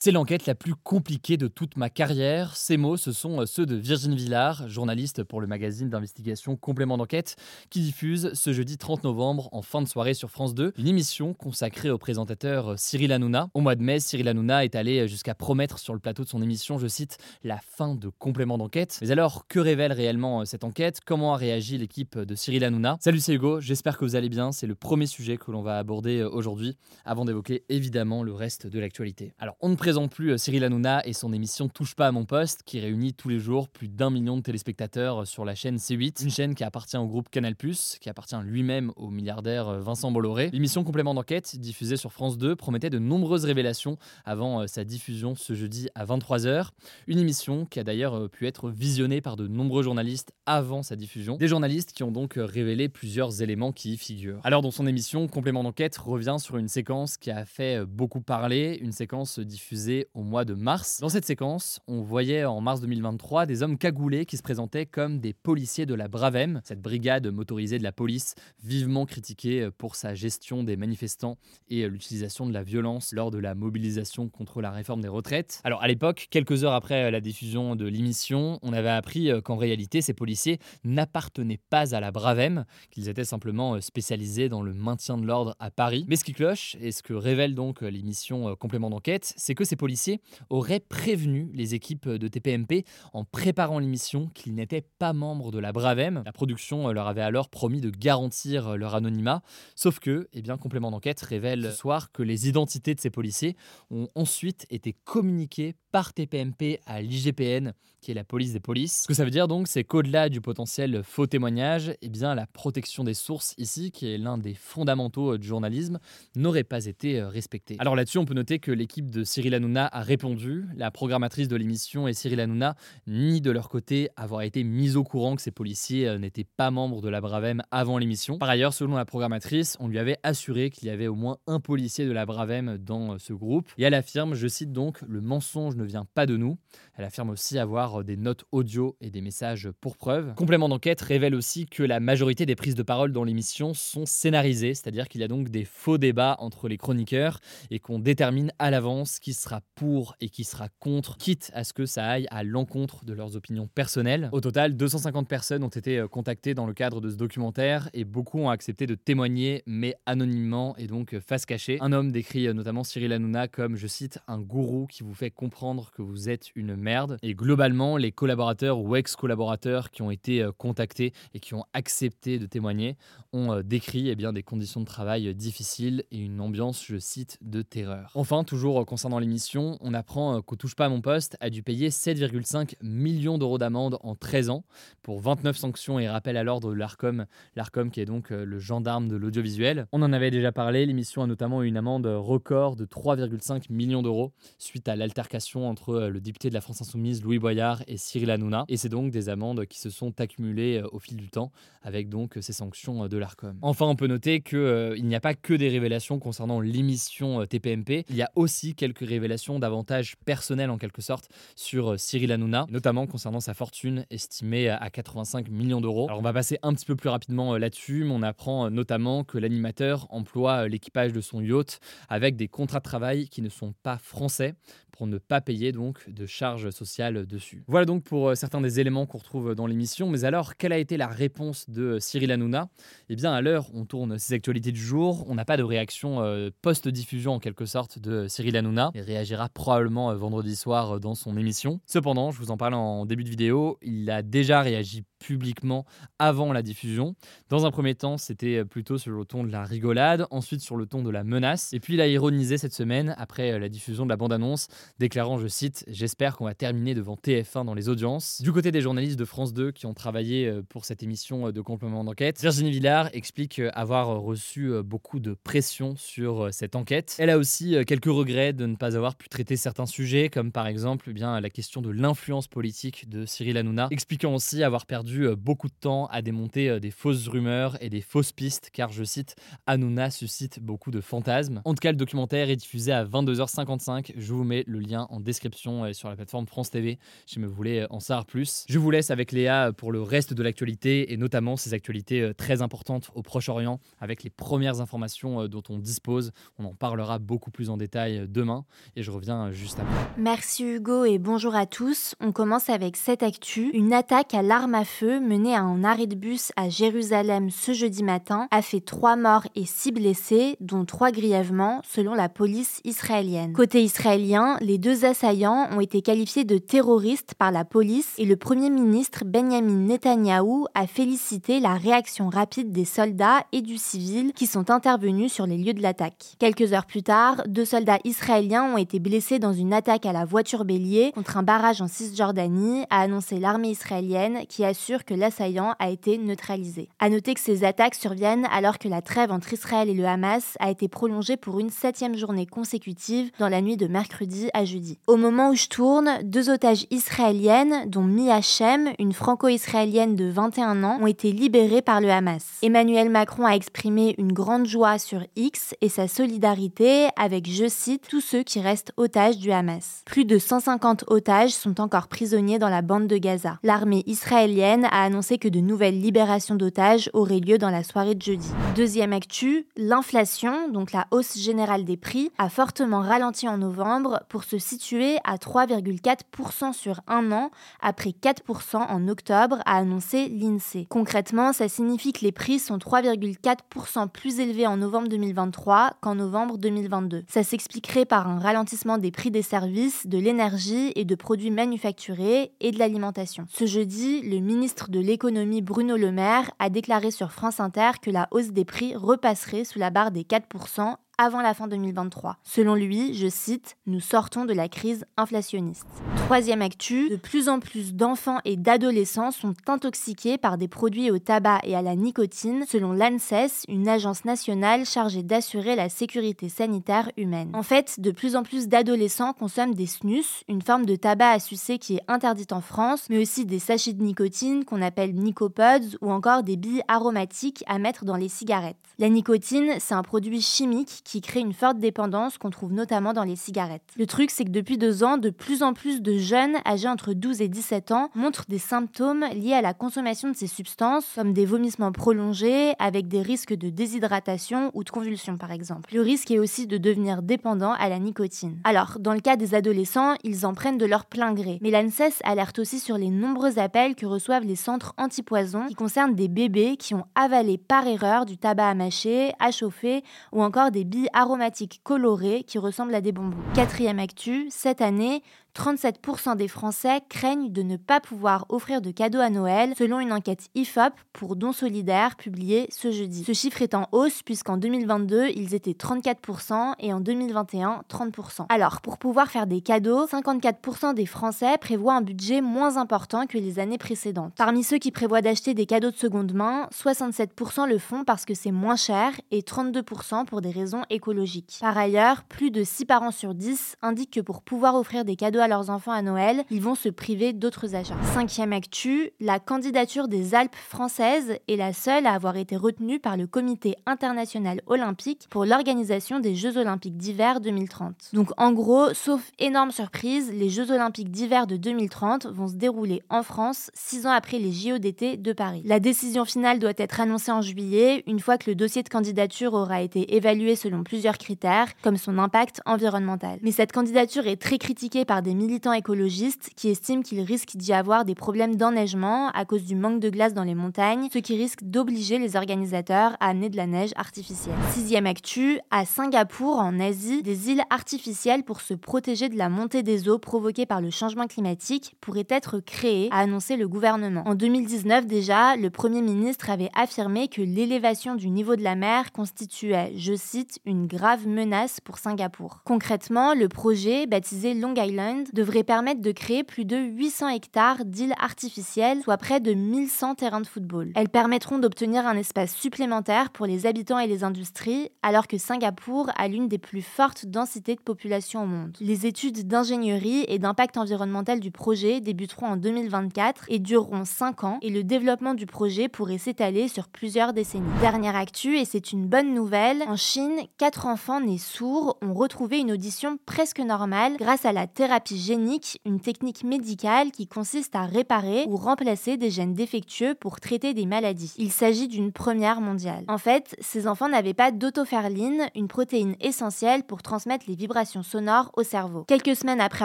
C'est l'enquête la plus compliquée de toute ma carrière. Ces mots, ce sont ceux de Virginie Villard, journaliste pour le magazine d'investigation Complément d'enquête, qui diffuse ce jeudi 30 novembre en fin de soirée sur France 2 une émission consacrée au présentateur Cyril Hanouna. Au mois de mai, Cyril Hanouna est allé jusqu'à promettre sur le plateau de son émission, je cite, la fin de Complément d'enquête. Mais alors, que révèle réellement cette enquête? Comment a réagi l'équipe de Cyril Hanouna? Salut, c'est Hugo, j'espère que vous allez bien. C'est le premier sujet que l'on va aborder aujourd'hui, avant d'évoquer évidemment le reste de l'actualité. Alors, on ne présente plus euh, Cyril Hanouna et son émission Touche pas à mon poste, qui réunit tous les jours plus d'un million de téléspectateurs euh, sur la chaîne C8, une chaîne qui appartient au groupe Canal+, qui appartient lui-même au milliardaire euh, Vincent Bolloré. L'émission Complément d'enquête, diffusée sur France 2, promettait de nombreuses révélations avant sa diffusion ce jeudi à 23h. Une émission qui a d'ailleurs pu être visionnée par de nombreux journalistes avant sa diffusion. Des journalistes qui ont donc révélé plusieurs éléments qui y figurent. Alors dans son émission, Complément d'enquête revient sur une séquence qui a fait beaucoup parler, une séquence diffusée au mois de mars. Dans cette séquence, on voyait en mars 2023 des hommes cagoulés qui se présentaient comme des policiers de la Bravem, cette brigade motorisée de la police vivement critiquée pour sa gestion des manifestants et l'utilisation de la violence lors de la mobilisation contre la réforme des retraites. Alors à l'époque, quelques heures après la diffusion de l'émission, on avait appris qu'en réalité ces policiers n'appartenaient pas à la Bravem, qu'ils étaient simplement spécialisés dans le maintien de l'ordre à Paris. Mais ce qui cloche, et ce que révèle donc l'émission Complément d'enquête, c'est que ces policiers auraient prévenu les équipes de TPMP en préparant l'émission qu'ils n'étaient pas membres de la Bravem. La production leur avait alors promis de garantir leur anonymat, sauf que, eh bien, complément d'enquête révèle ce soir que les identités de ces policiers ont ensuite été communiquées par TPMP à l'IGPN, qui est la police des polices. Ce que ça veut dire donc, c'est qu'au-delà du potentiel faux témoignage, eh bien, la protection des sources ici, qui est l'un des fondamentaux du journalisme, n'aurait pas été respectée. Alors là-dessus, on peut noter que l'équipe de Cyril Hanouna a répondu. La programmatrice de l'émission et Cyril Hanouna ni de leur côté avoir été mis au courant que ces policiers n'étaient pas membres de la Bravem avant l'émission. Par ailleurs, selon la programmatrice, on lui avait assuré qu'il y avait au moins un policier de la Bravem dans ce groupe. Et elle affirme, je cite donc, le mensonge ne vient pas de nous. Elle affirme aussi avoir des notes audio et des messages pour preuve. Complément d'enquête révèle aussi que la majorité des prises de parole dans l'émission sont scénarisées, c'est-à-dire qu'il y a donc des faux débats entre les chroniqueurs et qu'on détermine à l'avance qui sera pour et qui sera contre, quitte à ce que ça aille à l'encontre de leurs opinions personnelles. Au total, 250 personnes ont été euh, contactées dans le cadre de ce documentaire et beaucoup ont accepté de témoigner, mais anonymement et donc euh, face cachée. Un homme décrit euh, notamment Cyril Hanouna comme, je cite, un gourou qui vous fait comprendre que vous êtes une merde. Et globalement, les collaborateurs ou ex-collaborateurs qui ont été contactés et qui ont accepté de témoigner ont décrit eh bien, des conditions de travail difficiles et une ambiance, je cite, de terreur. Enfin, toujours concernant l'émission, on apprend qu'au Touche pas à mon poste a dû payer 7,5 millions d'euros d'amende en 13 ans pour 29 sanctions et rappels à l'ordre de l'ARCOM, l'ARCOM qui est donc le gendarme de l'audiovisuel. On en avait déjà parlé, l'émission a notamment eu une amende record de 3,5 millions d'euros suite à l'altercation entre le député de la France Insoumise Louis Boyard et Cyril Hanouna. Et c'est donc des amendes qui se sont accumulées au fil du temps avec donc ces sanctions de l'ARCOM. Enfin, on peut noter qu'il n'y a pas que des révélations concernant l'émission TPMP, il y a aussi quelques révélations davantage personnelles en quelque sorte sur Cyril Hanouna, notamment concernant sa fortune estimée à 85 millions d'euros. Alors on va passer un petit peu plus rapidement là-dessus, mais on apprend notamment que l'animateur emploie l'équipage de son yacht avec des contrats de travail qui ne sont pas français pour ne pas payer donc de charges sociales dessus. Voilà donc pour certains des éléments qu'on retrouve dans l'émission, mais alors quelle a été la réponse de Cyril Hanouna? Eh bien à l'heure on tourne ses actualités du jour, on n'a pas de réaction post-diffusion en quelque sorte de Cyril Hanouna. Il réagira probablement vendredi soir dans son émission. Cependant, je vous en parle en début de vidéo, il a déjà réagi publiquement avant la diffusion. Dans un premier temps, c'était plutôt sur le ton de la rigolade, ensuite sur le ton de la menace, et puis il a ironisé cette semaine après la diffusion de la bande-annonce, déclarant, je cite, J'espère qu'on va terminer devant TF1 dans les audiences. Du côté des journalistes de France 2 qui ont travaillé pour cette émission de complément d'enquête, Virginie Villard explique avoir reçu beaucoup de pression sur cette enquête. Elle a aussi quelques regrets de ne pas avoir pu traiter certains sujets, comme par exemple eh bien, la question de l'influence politique de Cyril Hanouna, expliquant aussi avoir perdu euh, beaucoup de temps à démonter euh, des fausses rumeurs et des fausses pistes, car je cite, Hanouna suscite beaucoup de fantasmes. En tout cas, le documentaire est diffusé à 22h55. Je vous mets le lien en description euh, sur la plateforme France TV si vous voulez en savoir plus. Je vous laisse avec Léa pour le reste de l'actualité et notamment ces actualités très importantes au Proche-Orient avec les premières informations dont on dispose. On en parlera beaucoup plus en détail demain et je reviens juste après. Merci Hugo et bonjour à tous. On commence avec cette actu. Une attaque à l'arme à feu menée à un arrêt de bus à Jérusalem ce jeudi matin a fait trois morts et six blessés, dont trois grièvement, selon la police israélienne. Côté israélien, les deux assaillants ont été qualifiés de terroristes par la police et le premier ministre Benjamin Netanyahou a félicité la réaction rapide des soldats et du civil qui sont intervenus sur les lieux de l'attaque. Quelques heures plus tard, deux soldats israéliens ont été blessés dans une attaque à la voiture bélier contre un barrage en Cisjordanie, a annoncé l'armée israélienne qui assure que l'assaillant a été neutralisé. À noter que ces attaques surviennent alors que la trêve entre Israël et le Hamas a été prolongée pour une septième journée consécutive dans la nuit de mercredi à jeudi. Au moment où je tourne, deux otages israéliennes, dont Mia Shem, une franco-israélienne de 21 ans, ont été libérées par le Hamas. Emmanuel Macron a exprimé une grande joie sur X et sa solidarité avec, je cite, tous ceux qui restent otages du Hamas. Plus de 150 otages sont encore prisonniers dans la bande de Gaza. L'armée israélienne a annoncé que de nouvelles libérations d'otages auraient lieu dans la soirée de jeudi. Deuxième actu, l'inflation, donc la hausse générale des prix, a fortement ralenti en novembre pour se situer à 3,4% sur un an, après 4% en octobre, a annoncé l'INSEE. Concrètement, ça signifie que les prix sont 3,4% plus élevés en novembre 2023 qu'en novembre 2022. Ça s'expliquerait par un ralentissement des prix des services, de l'énergie et de produits manufacturés et de l'alimentation. Ce jeudi, le ministre de l'économie Bruno Le Maire a déclaré sur France Inter que la hausse des prix repasserait sous la barre des 4% avant la fin 2023. Selon lui, je cite, nous sortons de la crise inflationniste. Troisième actu, de plus en plus d'enfants et d'adolescents sont intoxiqués par des produits au tabac et à la nicotine, selon l'ANSES, une agence nationale chargée d'assurer la sécurité sanitaire humaine. En fait, de plus en plus d'adolescents consomment des snus, une forme de tabac à sucer qui est interdite en France, mais aussi des sachets de nicotine qu'on appelle nicopods ou encore des billes aromatiques à mettre dans les cigarettes. La nicotine, c'est un produit chimique qui crée une forte dépendance qu'on trouve notamment dans les cigarettes. Le truc, c'est que depuis deux ans, de plus en plus de jeunes âgés entre 12 et 17 ans montrent des symptômes liés à la consommation de ces substances, comme des vomissements prolongés, avec des risques de déshydratation ou de convulsions par exemple. Le risque est aussi de devenir dépendant à la nicotine. Alors, dans le cas des adolescents, ils en prennent de leur plein gré. Mais l'ANSES alerte aussi sur les nombreux appels que reçoivent les centres antipoison qui concernent des bébés qui ont avalé par erreur du tabac à mâcher, à chauffer ou encore des billes aromatiques colorées qui ressemblent à des bonbons. Quatrième actu, cette année, 37% des Français craignent de ne pas pouvoir offrir de cadeaux à Noël, selon une enquête IFOP pour Dons Solidaires publiée ce jeudi. Ce chiffre est en hausse puisqu'en 2022, ils étaient 34% et en 2021, 30%. Alors, pour pouvoir faire des cadeaux, 54% des Français prévoient un budget moins important que les années précédentes. Parmi ceux qui prévoient d'acheter des cadeaux de seconde main, 67% le font parce que c'est moins cher et 32% pour des raisons écologiques. Par ailleurs, plus de 6 parents sur 10 indiquent que pour pouvoir offrir des cadeaux à leurs enfants à Noël, ils vont se priver d'autres achats. Cinquième actu, la candidature des Alpes françaises est la seule à avoir été retenue par le Comité international olympique pour l'organisation des Jeux olympiques d'hiver 2030. Donc en gros, sauf énorme surprise, les Jeux olympiques d'hiver de 2030 vont se dérouler en France six ans après les JO d'été de Paris. La décision finale doit être annoncée en juillet, une fois que le dossier de candidature aura été évalué selon plusieurs critères, comme son impact environnemental. Mais cette candidature est très critiquée par des des militants écologistes qui estiment qu'il risque d'y avoir des problèmes d'enneigement à cause du manque de glace dans les montagnes, ce qui risque d'obliger les organisateurs à amener de la neige artificielle. Sixième actu, à Singapour, en Asie, des îles artificielles pour se protéger de la montée des eaux provoquée par le changement climatique pourraient être créées, a annoncé le gouvernement. En 2019 déjà, le Premier ministre avait affirmé que l'élévation du niveau de la mer constituait, je cite, une grave menace pour Singapour. Concrètement, le projet, baptisé Long Island, devrait permettre de créer plus de 800 hectares d'îles artificielles, soit près de 1100 terrains de football. Elles permettront d'obtenir un espace supplémentaire pour les habitants et les industries, alors que Singapour a l'une des plus fortes densités de population au monde. Les études d'ingénierie et d'impact environnemental du projet débuteront en 2024 et dureront 5 ans, et le développement du projet pourrait s'étaler sur plusieurs décennies. Dernière actu, et c'est une bonne nouvelle, en Chine, 4 enfants nés sourds ont retrouvé une audition presque normale grâce à la thérapie génique, une technique médicale qui consiste à réparer ou remplacer des gènes défectueux pour traiter des maladies. Il s'agit d'une première mondiale. En fait, ces enfants n'avaient pas d'autoferline, une protéine essentielle pour transmettre les vibrations sonores au cerveau. Quelques semaines après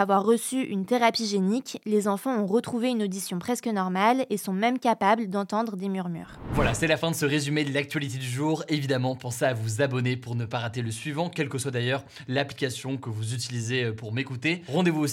avoir reçu une thérapie génique, les enfants ont retrouvé une audition presque normale et sont même capables d'entendre des murmures. Voilà, c'est la fin de ce résumé de l'actualité du jour. Évidemment, pensez à vous abonner pour ne pas rater le suivant, quelle que soit d'ailleurs l'application que vous utilisez pour m'écouter. Rendez-vous